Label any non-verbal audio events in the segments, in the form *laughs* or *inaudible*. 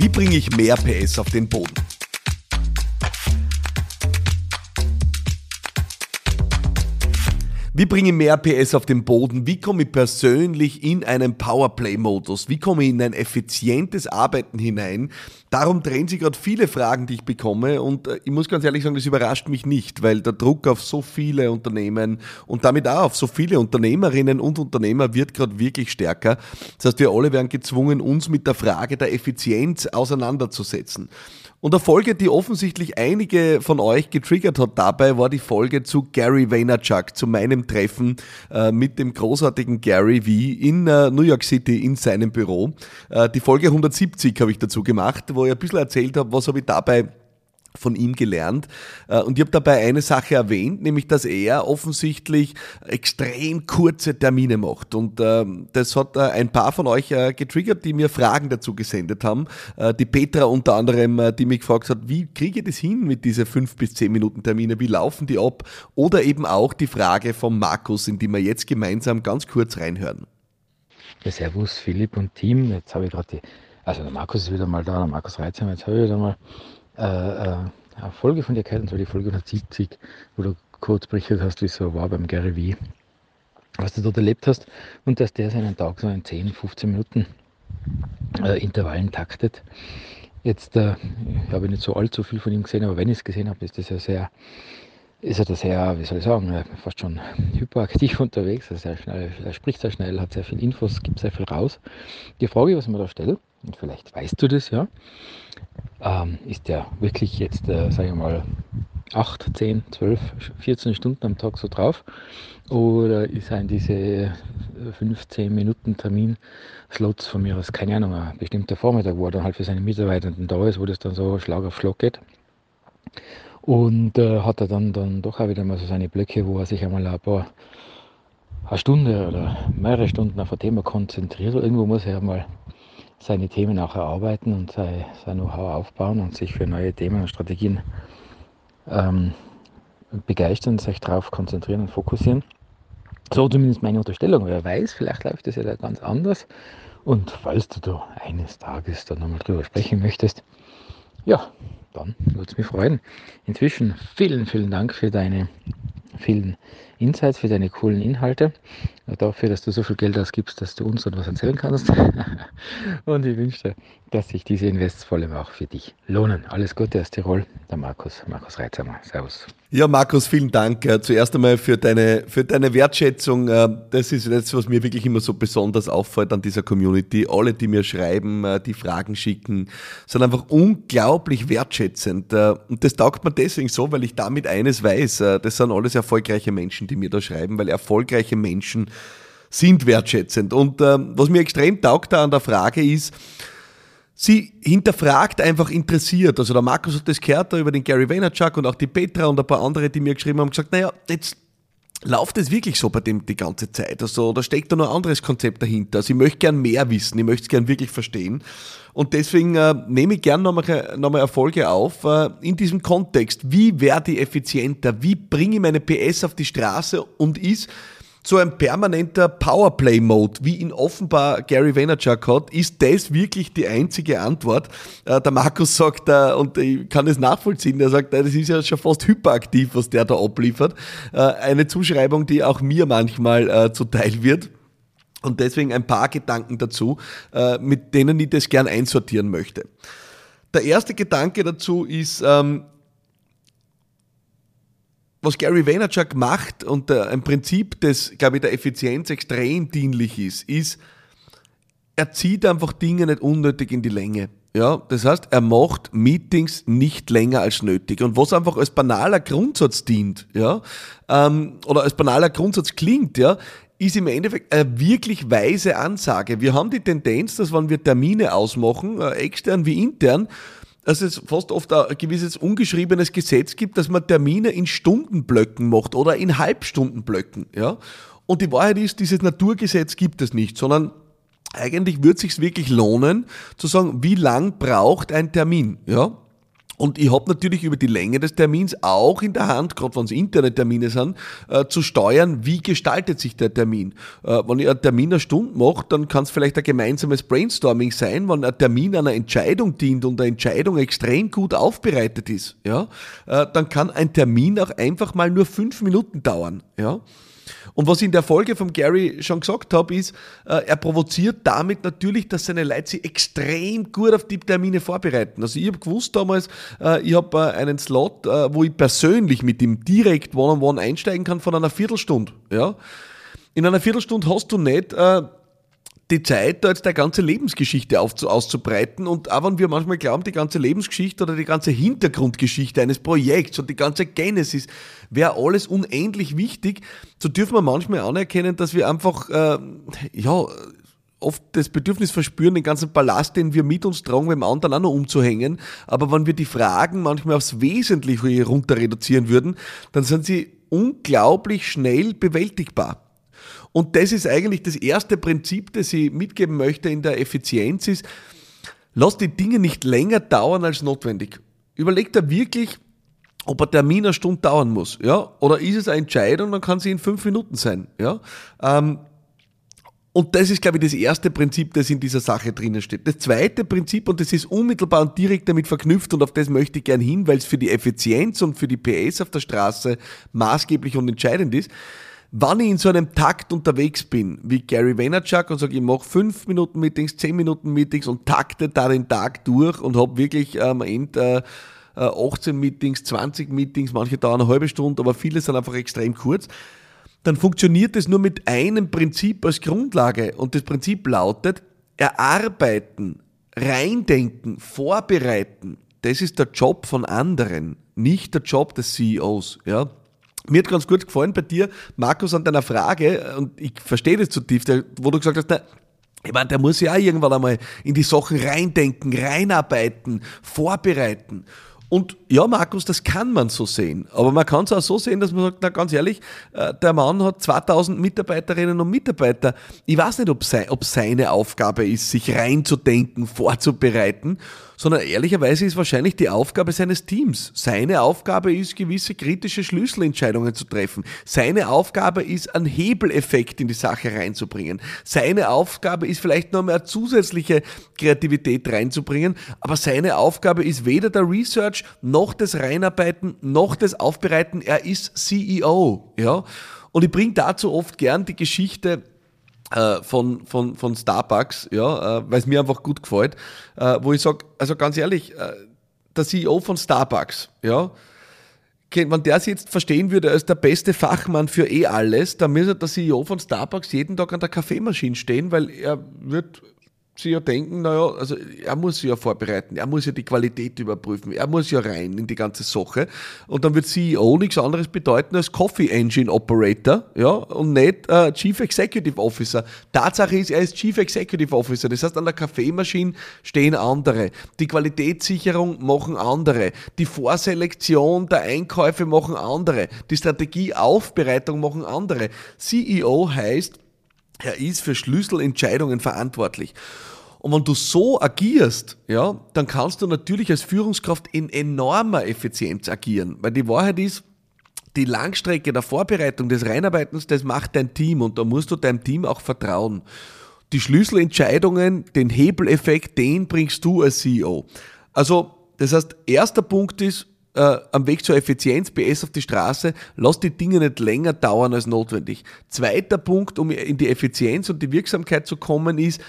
Wie bringe ich mehr PS auf den Boden? Wie bringe ich mehr PS auf den Boden? Wie komme ich persönlich in einen Powerplay-Modus? Wie komme ich in ein effizientes Arbeiten hinein? Darum drehen sich gerade viele Fragen, die ich bekomme und äh, ich muss ganz ehrlich sagen, das überrascht mich nicht, weil der Druck auf so viele Unternehmen und damit auch auf so viele Unternehmerinnen und Unternehmer wird gerade wirklich stärker. Das heißt, wir alle werden gezwungen, uns mit der Frage der Effizienz auseinanderzusetzen. Und eine Folge, die offensichtlich einige von euch getriggert hat dabei, war die Folge zu Gary Vaynerchuk, zu meinem Treffen äh, mit dem großartigen Gary V in äh, New York City in seinem Büro. Äh, die Folge 170 habe ich dazu gemacht, wo ich ein bisschen erzählt habe, was habe ich dabei von ihm gelernt. Äh, und ich habe dabei eine Sache erwähnt, nämlich dass er offensichtlich extrem kurze Termine macht. Und ähm, das hat äh, ein paar von euch äh, getriggert, die mir Fragen dazu gesendet haben. Die Petra unter anderem, die mich gefragt hat, wie kriege ich das hin mit diesen fünf bis zehn Minuten Termine? Wie laufen die ab? Oder eben auch die Frage von Markus, in die wir jetzt gemeinsam ganz kurz reinhören. Ja, servus Philipp und Team. Jetzt habe ich gerade die, also der Markus ist wieder mal da, der Markus Reitzheimer, jetzt habe ich wieder mal eine Folge von dir gehört, und zwar die Folge 170, wo du kurz berichtet hast, wie es so war beim Gary V, was du dort erlebt hast und dass der seinen Tag so in 10, 15 Minuten äh, Intervallen taktet. Jetzt äh, ich habe nicht so allzu viel von ihm gesehen, aber wenn ich es gesehen habe, ist das ja sehr, ist er da sehr, wie soll ich sagen, äh, fast schon hyperaktiv *laughs* unterwegs. Also sehr schnell, er spricht sehr schnell, hat sehr viel Infos, gibt sehr viel raus. Die Frage, was ich mir da stelle, und vielleicht weißt du das ja, ähm, ist der wirklich jetzt, äh, sage ich mal, 8, 10, 12, 14 Stunden am Tag so drauf? Oder ist ein diese 15 Minuten Termin Slots von mir aus, keine Ahnung, ein bestimmter Vormittag, wo er dann halt für seine Mitarbeitenden da ist, wo das dann so Schlag auf Schlag geht. Und äh, hat er dann, dann doch auch wieder mal so seine Blöcke, wo er sich einmal ein paar eine Stunde oder mehrere Stunden auf ein Thema konzentriert. Irgendwo muss er ja mal seine Themen auch erarbeiten und sein, Know-how aufbauen und sich für neue Themen und Strategien ähm, begeistern, sich darauf konzentrieren und fokussieren. So zumindest meine Unterstellung. Wer weiß, vielleicht läuft das ja da ganz anders. Und falls du da eines Tages dann nochmal drüber sprechen möchtest, ja, dann würde es mich freuen. Inzwischen vielen, vielen Dank für deine vielen Insights, für deine coolen Inhalte, dafür, dass du so viel Geld ausgibst, dass du uns etwas erzählen kannst. *laughs* Und ich wünsche dir, dass sich diese Invests vor allem auch für dich lohnen. Alles Gute aus Tirol, der Markus, Markus Reitzamer. Servus. Ja, Markus, vielen Dank. Zuerst einmal für deine, für deine Wertschätzung. Äh, das ist das, was mir wirklich immer so besonders auffällt an dieser Community. Alle, die mir schreiben, äh, die Fragen schicken, sind einfach unglaublich wertschätzend. Äh, und das taugt mir deswegen so, weil ich damit eines weiß. Das sind alles erfolgreiche Menschen, die mir da schreiben, weil erfolgreiche Menschen sind wertschätzend. Und was mir extrem taugt da an der Frage ist, Sie hinterfragt einfach interessiert. Also der Markus hat das gehört da über den Gary Vaynerchuk und auch die Petra und ein paar andere, die mir geschrieben haben, gesagt, naja, jetzt läuft es wirklich so bei dem die ganze Zeit. Also da steckt da noch ein anderes Konzept dahinter. Also ich möchte gern mehr wissen, ich möchte es gern wirklich verstehen. Und deswegen äh, nehme ich gern nochmal noch mal Erfolge auf äh, in diesem Kontext. Wie werde ich effizienter? Wie bringe ich meine PS auf die Straße und ist so ein permanenter Powerplay-Mode, wie ihn offenbar Gary Vaynerchuk hat, ist das wirklich die einzige Antwort? Äh, der Markus sagt, äh, und ich kann es nachvollziehen, der sagt, äh, das ist ja schon fast hyperaktiv, was der da abliefert. Eine Zuschreibung, die auch mir manchmal zuteil wird. Und deswegen ein paar Gedanken dazu, mit denen ich das gern einsortieren möchte. Der erste Gedanke dazu ist, ähm, was Gary Vaynerchuk macht und ein Prinzip, das, glaube ich, der Effizienz extrem dienlich ist, ist, er zieht einfach Dinge nicht unnötig in die Länge. Ja, das heißt, er macht Meetings nicht länger als nötig. Und was einfach als banaler Grundsatz dient, ja, ähm, oder als banaler Grundsatz klingt, ja, ist im Endeffekt eine wirklich weise Ansage. Wir haben die Tendenz, dass wenn wir Termine ausmachen, äh, extern wie intern, dass es fast oft ein gewisses ungeschriebenes Gesetz gibt, dass man Termine in Stundenblöcken macht oder in Halbstundenblöcken. Ja? Und die Wahrheit ist, dieses Naturgesetz gibt es nicht, sondern eigentlich würde es sich wirklich lohnen, zu sagen, wie lang braucht ein Termin. Ja? Und ich habe natürlich über die Länge des Termins auch in der Hand, gerade wenn es interne Termine sind, äh, zu steuern, wie gestaltet sich der Termin. Äh, wenn ich einen Termin eine Stunde mache, dann kann es vielleicht ein gemeinsames Brainstorming sein, wenn ein Termin einer Entscheidung dient und eine Entscheidung extrem gut aufbereitet ist, ja, äh, dann kann ein Termin auch einfach mal nur fünf Minuten dauern. Ja. Und was ich in der Folge von Gary schon gesagt habe, ist, äh, er provoziert damit natürlich, dass seine Leute sich extrem gut auf die Termine vorbereiten. Also ich habe gewusst damals, äh, ich habe äh, einen Slot, wo ich persönlich mit ihm direkt One-on-One -on -one einsteigen kann von einer Viertelstunde. Ja? In einer Viertelstunde hast du nicht äh, die Zeit, da jetzt der ganze Lebensgeschichte auszubreiten. Und auch wenn wir manchmal glauben, die ganze Lebensgeschichte oder die ganze Hintergrundgeschichte eines Projekts und die ganze Genesis wäre alles unendlich wichtig, so dürfen wir manchmal anerkennen, dass wir einfach, äh, ja, oft das Bedürfnis verspüren, den ganzen Ballast, den wir mit uns tragen, beim anderen auch noch umzuhängen. Aber wenn wir die Fragen manchmal aufs Wesentliche runter reduzieren würden, dann sind sie unglaublich schnell bewältigbar. Und das ist eigentlich das erste Prinzip, das ich mitgeben möchte in der Effizienz ist, lass die Dinge nicht länger dauern als notwendig. Überleg da wirklich, ob ein Termin eine Stunde dauern muss, ja, oder ist es eine Entscheidung, dann kann sie in fünf Minuten sein, ja. Ähm, und das ist, glaube ich, das erste Prinzip, das in dieser Sache drinnen steht. Das zweite Prinzip, und das ist unmittelbar und direkt damit verknüpft, und auf das möchte ich gern hin, weil es für die Effizienz und für die PS auf der Straße maßgeblich und entscheidend ist, Wann ich in so einem Takt unterwegs bin, wie Gary Vaynerchuk und sage, ich mache 5 Minuten Meetings, 10 Minuten Meetings und takte da den Tag durch und habe wirklich am Ende äh, 18 Meetings, 20 Meetings, manche dauern eine halbe Stunde, aber viele sind einfach extrem kurz, dann funktioniert es nur mit einem Prinzip als Grundlage und das Prinzip lautet, erarbeiten, reindenken, vorbereiten, das ist der Job von anderen, nicht der Job des CEOs, ja. Mir hat ganz gut gefallen bei dir, Markus, an deiner Frage, und ich verstehe das zutiefst, wo du gesagt hast, na, ich meine, der muss ja auch irgendwann einmal in die Sachen reindenken, reinarbeiten, vorbereiten. Und ja, Markus, das kann man so sehen. Aber man kann es auch so sehen, dass man sagt, na ganz ehrlich, äh, der Mann hat 2000 Mitarbeiterinnen und Mitarbeiter. Ich weiß nicht, ob, sein, ob seine Aufgabe ist, sich reinzudenken, vorzubereiten sondern ehrlicherweise ist wahrscheinlich die Aufgabe seines Teams. Seine Aufgabe ist, gewisse kritische Schlüsselentscheidungen zu treffen. Seine Aufgabe ist, einen Hebeleffekt in die Sache reinzubringen. Seine Aufgabe ist vielleicht noch mehr zusätzliche Kreativität reinzubringen, aber seine Aufgabe ist weder der Research noch das Reinarbeiten noch das Aufbereiten. Er ist CEO, ja. Und ich bringe dazu oft gern die Geschichte äh, von, von, von Starbucks, ja, äh, weil es mir einfach gut gefällt, äh, wo ich sage, also ganz ehrlich, der CEO von Starbucks, ja, wenn der sich jetzt verstehen würde als der beste Fachmann für eh alles, dann müsste der CEO von Starbucks jeden Tag an der Kaffeemaschine stehen, weil er wird sie ja denken, naja, also er muss sich ja vorbereiten, er muss ja die Qualität überprüfen, er muss ja rein in die ganze Sache. Und dann wird CEO nichts anderes bedeuten als Coffee Engine Operator, ja, und nicht äh, Chief Executive Officer. Tatsache ist, er ist Chief Executive Officer. Das heißt, an der Kaffeemaschine stehen andere. Die Qualitätssicherung machen andere. Die Vorselektion der Einkäufe machen andere. Die Strategieaufbereitung machen andere. CEO heißt, er ist für Schlüsselentscheidungen verantwortlich. Und wenn du so agierst, ja, dann kannst du natürlich als Führungskraft in enormer Effizienz agieren. Weil die Wahrheit ist, die Langstrecke der Vorbereitung des Reinarbeitens, das macht dein Team und da musst du deinem Team auch vertrauen. Die Schlüsselentscheidungen, den Hebeleffekt, den bringst du als CEO. Also, das heißt, erster Punkt ist, äh, am Weg zur Effizienz, PS auf die Straße, lass die Dinge nicht länger dauern als notwendig. Zweiter Punkt, um in die Effizienz und die Wirksamkeit zu kommen, ist,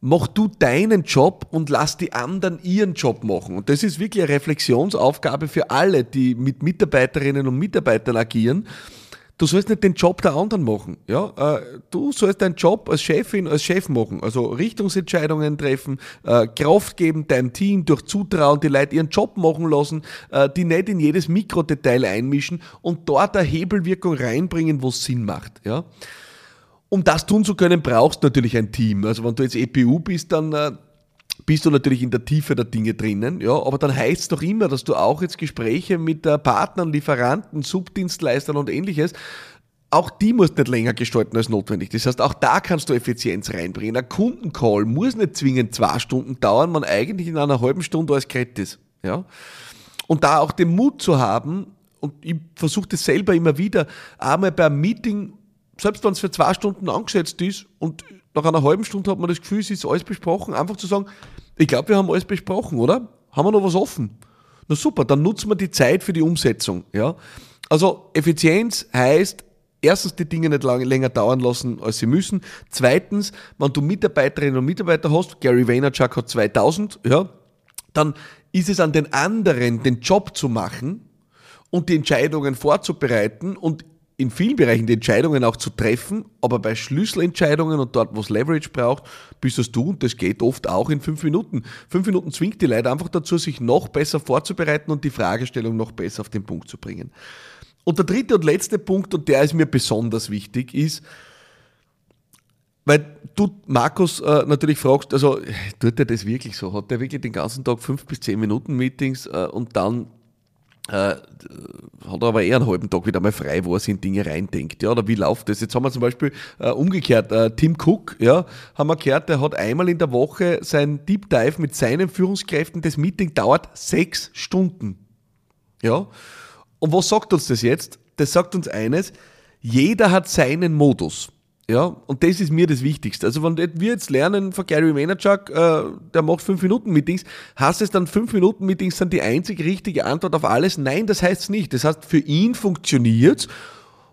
mach du deinen Job und lass die anderen ihren Job machen. Und das ist wirklich eine Reflexionsaufgabe für alle, die mit Mitarbeiterinnen und Mitarbeitern agieren Du sollst nicht den Job der anderen machen. Ja? Äh, du sollst deinen Job als Chefin, als Chef machen. Also Richtungsentscheidungen treffen, äh, Kraft geben deinem Team durch Zutrauen, die Leute ihren Job machen lassen, äh, die nicht in jedes Mikrodetail einmischen und dort eine Hebelwirkung reinbringen, wo es Sinn macht. Ja? Um das tun zu können, brauchst du natürlich ein Team. Also wenn du jetzt EPU bist, dann bist du natürlich in der Tiefe der Dinge drinnen, ja, aber dann heißt es doch immer, dass du auch jetzt Gespräche mit Partnern, Lieferanten, Subdienstleistern und ähnliches auch die muss nicht länger gestalten als notwendig. Das heißt, auch da kannst du Effizienz reinbringen. Ein Kundencall muss nicht zwingend zwei Stunden dauern, man eigentlich in einer halben Stunde alles gerät ist. Ja? Und da auch den Mut zu haben, und ich versuche das selber immer wieder, einmal beim Meeting, selbst wenn es für zwei Stunden angesetzt ist und nach einer halben Stunde hat man das Gefühl, es ist alles besprochen, einfach zu sagen, ich glaube, wir haben alles besprochen, oder? Haben wir noch was offen? Na super, dann nutzen wir die Zeit für die Umsetzung. Ja? Also Effizienz heißt, erstens die Dinge nicht lang, länger dauern lassen, als sie müssen. Zweitens, wenn du Mitarbeiterinnen und Mitarbeiter hast, Gary Vaynerchuk hat 2000, ja, dann ist es an den anderen, den Job zu machen und die Entscheidungen vorzubereiten und in vielen Bereichen die Entscheidungen auch zu treffen, aber bei Schlüsselentscheidungen und dort, wo es Leverage braucht, bist es du und das geht oft auch in fünf Minuten. Fünf Minuten zwingt die Leute einfach dazu, sich noch besser vorzubereiten und die Fragestellung noch besser auf den Punkt zu bringen. Und der dritte und letzte Punkt, und der ist mir besonders wichtig, ist, weil du, Markus, äh, natürlich fragst, also tut er das wirklich so? Hat er wirklich den ganzen Tag fünf bis zehn Minuten Meetings äh, und dann äh, hat er aber eher einen halben Tag wieder mal frei, wo er sich in Dinge reindenkt. Ja, oder wie läuft das? Jetzt haben wir zum Beispiel äh, umgekehrt, äh, Tim Cook, ja, haben wir gehört, der hat einmal in der Woche sein Deep Dive mit seinen Führungskräften. Das Meeting dauert sechs Stunden. Ja. Und was sagt uns das jetzt? Das sagt uns eines, jeder hat seinen Modus. Ja, und das ist mir das Wichtigste. Also, wenn wir jetzt lernen von Gary Vaynerchuk, äh, der macht 5-Minuten-Meetings, heißt es dann 5-Minuten-Meetings sind die einzig richtige Antwort auf alles? Nein, das heißt es nicht. Das heißt, für ihn funktioniert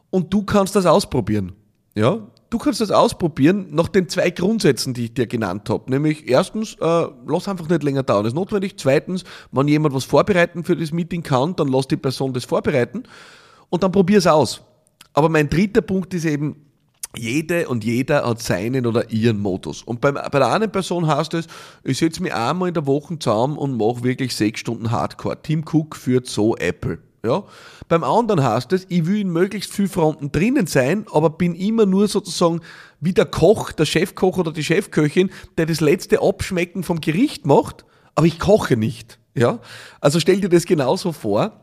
und du kannst das ausprobieren. Ja, du kannst das ausprobieren nach den zwei Grundsätzen, die ich dir genannt habe. Nämlich erstens, äh, lass einfach nicht länger dauern, das ist notwendig. Zweitens, wenn jemand was vorbereiten für das Meeting kann, dann lass die Person das vorbereiten und dann probier es aus. Aber mein dritter Punkt ist eben, jede und jeder hat seinen oder ihren Modus. Und beim, bei der einen Person heißt es, ich setze mich einmal in der Woche zusammen und mache wirklich sechs Stunden Hardcore. Tim Cook führt so Apple. Ja? Beim anderen heißt es, ich will in möglichst viel Fronten drinnen sein, aber bin immer nur sozusagen wie der Koch, der Chefkoch oder die Chefköchin, der das letzte Abschmecken vom Gericht macht, aber ich koche nicht. Ja? Also stell dir das genauso vor.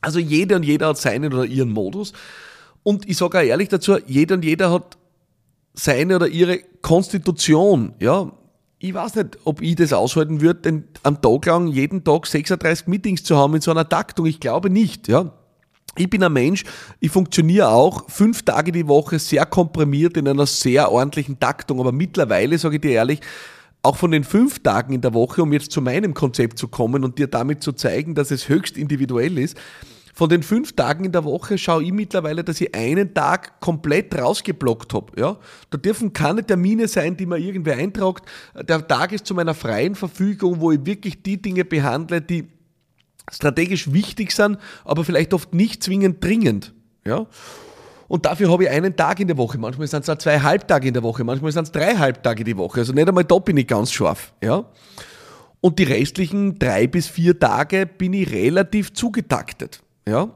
Also jeder und jeder hat seinen oder ihren Modus. Und ich sage auch ehrlich dazu, jeder und jeder hat seine oder ihre Konstitution. Ja, ich weiß nicht, ob ich das aushalten würde, denn am Tag lang jeden Tag 36 Meetings zu haben in so einer Taktung. Ich glaube nicht. Ja, ich bin ein Mensch, ich funktioniere auch fünf Tage die Woche sehr komprimiert in einer sehr ordentlichen Taktung. Aber mittlerweile, sage ich dir ehrlich, auch von den fünf Tagen in der Woche, um jetzt zu meinem Konzept zu kommen und dir damit zu zeigen, dass es höchst individuell ist, von den fünf Tagen in der Woche schaue ich mittlerweile, dass ich einen Tag komplett rausgeblockt habe. Ja? Da dürfen keine Termine sein, die man irgendwer eintragt. Der Tag ist zu meiner freien Verfügung, wo ich wirklich die Dinge behandle, die strategisch wichtig sind, aber vielleicht oft nicht zwingend dringend. Ja? Und dafür habe ich einen Tag in der Woche. Manchmal sind es auch zwei Halbtage in der Woche, manchmal sind es drei Halbtage die Woche. Also nicht einmal da bin ich ganz scharf. Ja? Und die restlichen drei bis vier Tage bin ich relativ zugetaktet. Ja?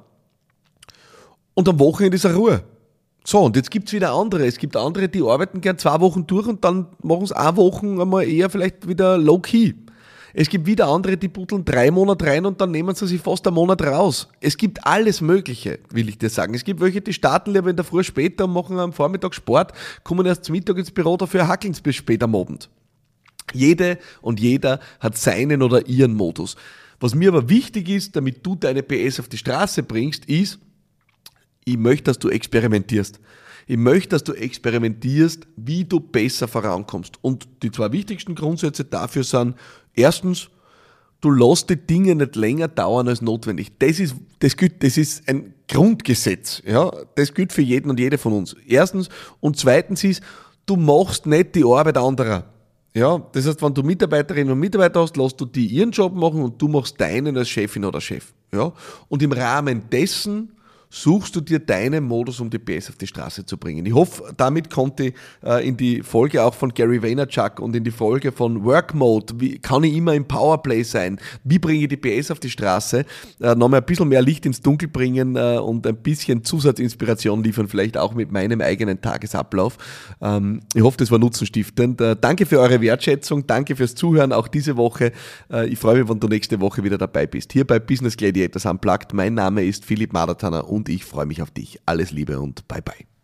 Und am Wochenende ist er Ruhe. So, und jetzt gibt es wieder andere. Es gibt andere, die arbeiten gern zwei Wochen durch und dann machen es eine Woche einmal eher vielleicht wieder low-key. Es gibt wieder andere, die putteln drei Monate rein und dann nehmen sie sich fast einen Monat raus. Es gibt alles Mögliche, will ich dir sagen. Es gibt welche, die starten lieber in der Früh später und machen am Vormittag Sport, kommen erst zum Mittag ins Büro, dafür hackeln bis spät am Abend. Jede und jeder hat seinen oder ihren Modus. Was mir aber wichtig ist, damit du deine PS auf die Straße bringst, ist, ich möchte, dass du experimentierst. Ich möchte, dass du experimentierst, wie du besser vorankommst. Und die zwei wichtigsten Grundsätze dafür sind, erstens, du lässt die Dinge nicht länger dauern als notwendig. Das ist, das gilt, das ist ein Grundgesetz. Ja? Das gilt für jeden und jede von uns. Erstens. Und zweitens ist, du machst nicht die Arbeit anderer. Ja, das heißt, wenn du Mitarbeiterinnen und Mitarbeiter hast, lässt du die ihren Job machen und du machst deinen als Chefin oder Chef. Ja, und im Rahmen dessen suchst du dir deinen Modus, um die PS auf die Straße zu bringen. Ich hoffe, damit konnte ich äh, in die Folge auch von Gary Vaynerchuk und in die Folge von Work Mode, wie kann ich immer im Powerplay sein, wie bringe ich die PS auf die Straße, äh, nochmal ein bisschen mehr Licht ins Dunkel bringen äh, und ein bisschen Zusatzinspiration liefern, vielleicht auch mit meinem eigenen Tagesablauf. Ähm, ich hoffe, das war nutzenstiftend. Danke für eure Wertschätzung, danke fürs Zuhören auch diese Woche. Ich freue mich, wenn du nächste Woche wieder dabei bist. Hier bei Business Gladiators Unplugged. Mein Name ist Philipp Madatana und ich freue mich auf dich. Alles Liebe und bye bye.